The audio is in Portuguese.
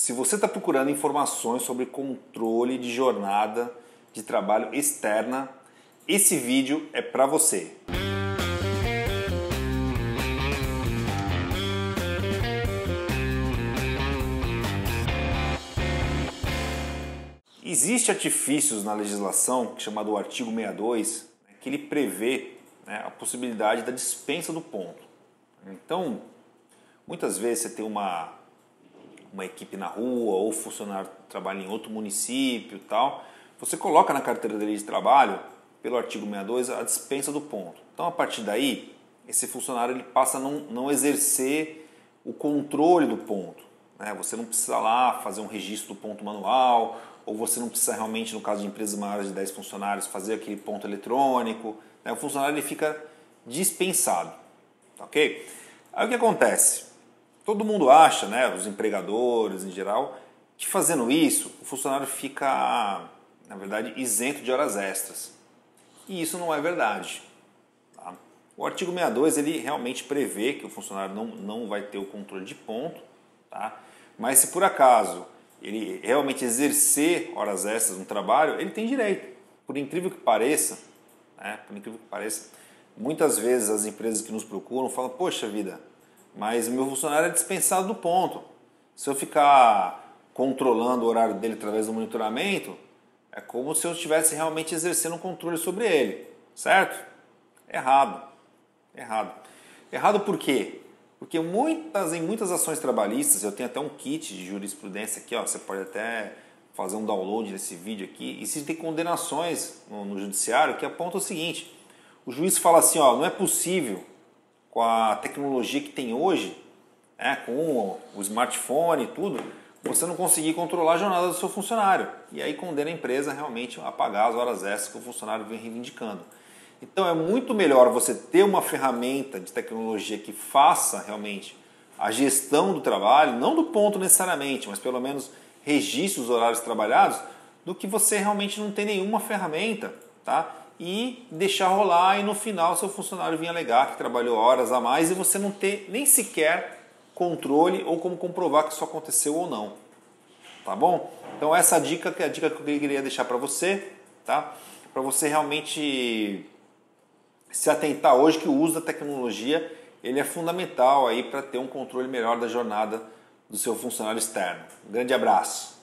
Se você está procurando informações sobre controle de jornada de trabalho externa, esse vídeo é para você. Existe artifícios na legislação chamado artigo 62 né, que ele prevê né, a possibilidade da dispensa do ponto. Então, muitas vezes você tem uma, uma equipe na rua ou funcionário trabalha em outro município tal, você coloca na carteira dele de trabalho, pelo artigo 62, a dispensa do ponto. Então, a partir daí, esse funcionário ele passa a não, não exercer o controle do ponto. Né? Você não precisa lá fazer um registro do ponto manual, ou você não precisa realmente, no caso de empresas maiores de 10 funcionários, fazer aquele ponto eletrônico. Né? O funcionário ele fica dispensado. Ok? Aí o que acontece? Todo mundo acha, né, os empregadores em geral, que fazendo isso o funcionário fica, na verdade, isento de horas extras. E isso não é verdade. Tá? O artigo 62 ele realmente prevê que o funcionário não, não vai ter o controle de ponto, tá? mas se por acaso ele realmente exercer horas extras no trabalho, ele tem direito. Por incrível que pareça, né? por incrível que pareça, muitas vezes as empresas que nos procuram falam: Poxa vida, mas meu funcionário é dispensado do ponto. Se eu ficar controlando o horário dele através do monitoramento, é como se eu estivesse realmente exercendo um controle sobre ele, certo? Errado. Errado. Errado por quê? Porque muitas, em muitas ações trabalhistas, eu tenho até um kit de jurisprudência aqui, ó, você pode até fazer um download desse vídeo aqui. Existem condenações no, no judiciário que apontam o seguinte: o juiz fala assim, ó, não é possível com a tecnologia que tem hoje, né, com o smartphone e tudo, você não conseguir controlar a jornada do seu funcionário. E aí condena a empresa realmente a pagar as horas extras que o funcionário vem reivindicando. Então é muito melhor você ter uma ferramenta de tecnologia que faça realmente a gestão do trabalho, não do ponto necessariamente, mas pelo menos registre os horários trabalhados, do que você realmente não ter nenhuma ferramenta, tá? E deixar rolar e no final seu funcionário vir alegar que trabalhou horas a mais e você não ter nem sequer controle ou como comprovar que isso aconteceu ou não. Tá bom? Então essa dica que é a dica que eu queria deixar para você, tá? Para você realmente se atentar hoje que o uso da tecnologia ele é fundamental aí para ter um controle melhor da jornada do seu funcionário externo. Um grande abraço.